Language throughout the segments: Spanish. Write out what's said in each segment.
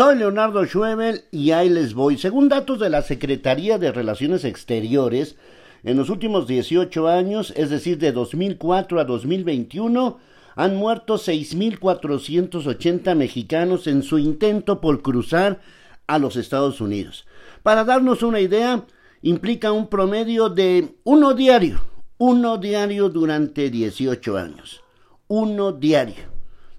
Soy Leonardo Schwebel y ahí les voy. Según datos de la Secretaría de Relaciones Exteriores, en los últimos 18 años, es decir, de 2004 a 2021, han muerto 6.480 mexicanos en su intento por cruzar a los Estados Unidos. Para darnos una idea, implica un promedio de uno diario, uno diario durante 18 años, uno diario.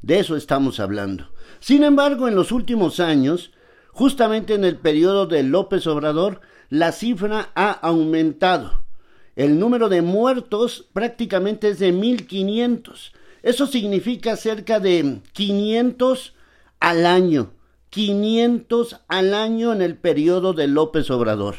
De eso estamos hablando. Sin embargo, en los últimos años, justamente en el periodo de López Obrador, la cifra ha aumentado. El número de muertos prácticamente es de 1500. Eso significa cerca de 500 al año. 500 al año en el periodo de López Obrador.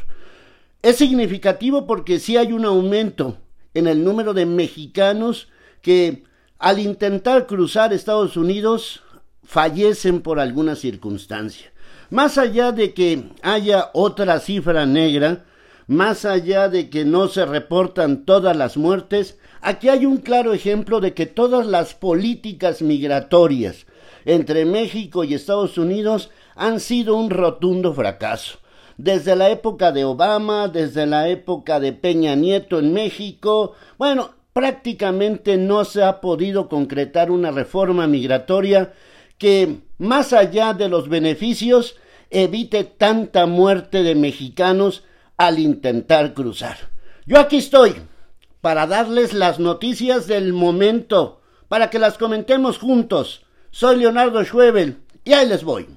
Es significativo porque sí hay un aumento en el número de mexicanos que al intentar cruzar Estados Unidos fallecen por alguna circunstancia. Más allá de que haya otra cifra negra, más allá de que no se reportan todas las muertes, aquí hay un claro ejemplo de que todas las políticas migratorias entre México y Estados Unidos han sido un rotundo fracaso. Desde la época de Obama, desde la época de Peña Nieto en México, bueno, prácticamente no se ha podido concretar una reforma migratoria que, más allá de los beneficios, evite tanta muerte de mexicanos al intentar cruzar. Yo aquí estoy para darles las noticias del momento, para que las comentemos juntos. Soy Leonardo Schwebel y ahí les voy.